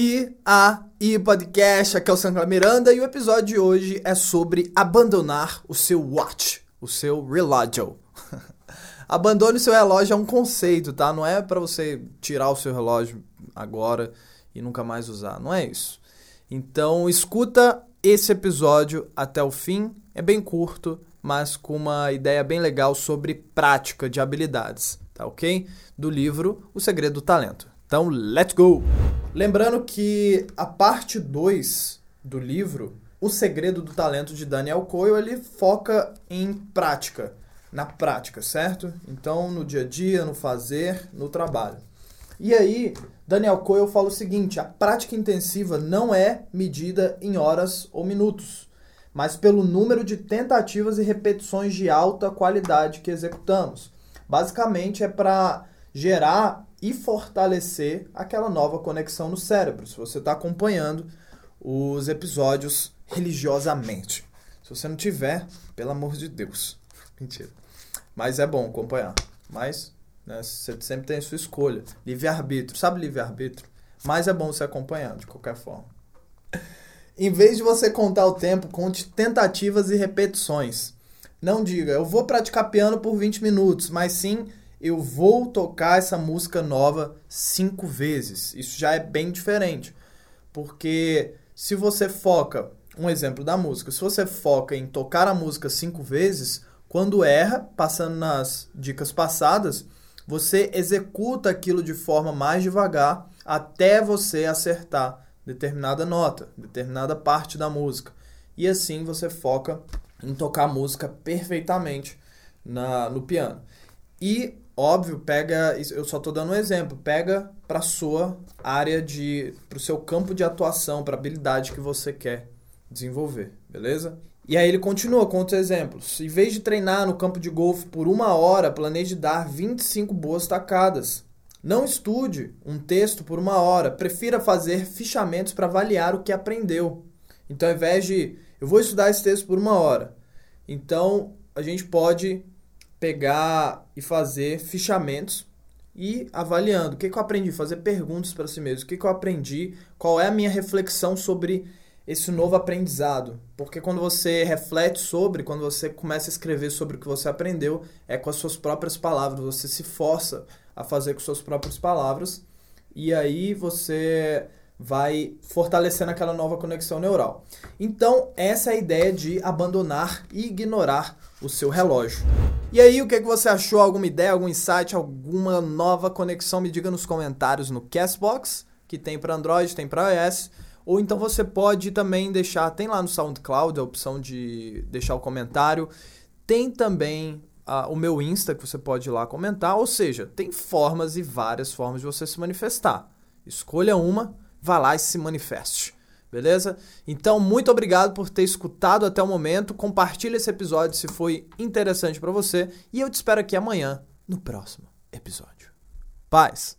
E a e podcast, aqui é o Sandra Miranda e o episódio de hoje é sobre abandonar o seu watch, o seu relógio. Abandone o seu relógio é um conceito, tá? Não é para você tirar o seu relógio agora e nunca mais usar, não é isso. Então, escuta esse episódio até o fim, é bem curto, mas com uma ideia bem legal sobre prática de habilidades, tá ok? Do livro O Segredo do Talento. Então, let's go! Lembrando que a parte 2 do livro, O Segredo do Talento de Daniel Coyle, ele foca em prática, na prática, certo? Então, no dia a dia, no fazer, no trabalho. E aí, Daniel Coyle fala o seguinte: a prática intensiva não é medida em horas ou minutos, mas pelo número de tentativas e repetições de alta qualidade que executamos. Basicamente, é para gerar e fortalecer aquela nova conexão no cérebro, se você está acompanhando os episódios religiosamente. Se você não tiver, pelo amor de Deus. Mentira. Mas é bom acompanhar. Mas né, você sempre tem a sua escolha. Livre-arbítrio. Sabe livre-arbítrio? Mas é bom você acompanhar, de qualquer forma. Em vez de você contar o tempo, conte tentativas e repetições. Não diga, eu vou praticar piano por 20 minutos, mas sim eu vou tocar essa música nova cinco vezes. Isso já é bem diferente. Porque se você foca, um exemplo da música, se você foca em tocar a música cinco vezes, quando erra, passando nas dicas passadas, você executa aquilo de forma mais devagar até você acertar determinada nota, determinada parte da música. E assim você foca em tocar a música perfeitamente na, no piano. E óbvio, pega, eu só estou dando um exemplo, pega para sua área de, para o seu campo de atuação, para habilidade que você quer desenvolver, beleza? E aí ele continua com outros exemplos. Em vez de treinar no campo de golfe por uma hora, planeje dar 25 boas tacadas. Não estude um texto por uma hora, prefira fazer fichamentos para avaliar o que aprendeu. Então, ao invés de eu vou estudar esse texto por uma hora, então a gente pode pegar e fazer fichamentos e avaliando. O que, que eu aprendi, fazer perguntas para si mesmo, o que, que eu aprendi, qual é a minha reflexão sobre esse novo aprendizado. Porque quando você reflete sobre, quando você começa a escrever sobre o que você aprendeu, é com as suas próprias palavras, você se força a fazer com suas próprias palavras. E aí você vai fortalecendo aquela nova conexão neural. Então, essa é a ideia de abandonar e ignorar o seu relógio. E aí, o que, é que você achou? Alguma ideia, algum insight, alguma nova conexão? Me diga nos comentários no Castbox, que tem para Android, tem para iOS. Ou então você pode também deixar, tem lá no SoundCloud a opção de deixar o comentário. Tem também uh, o meu Insta que você pode ir lá comentar. Ou seja, tem formas e várias formas de você se manifestar. Escolha uma vá lá e se manifeste. Beleza? Então, muito obrigado por ter escutado até o momento. Compartilhe esse episódio se foi interessante para você e eu te espero aqui amanhã no próximo episódio. Paz.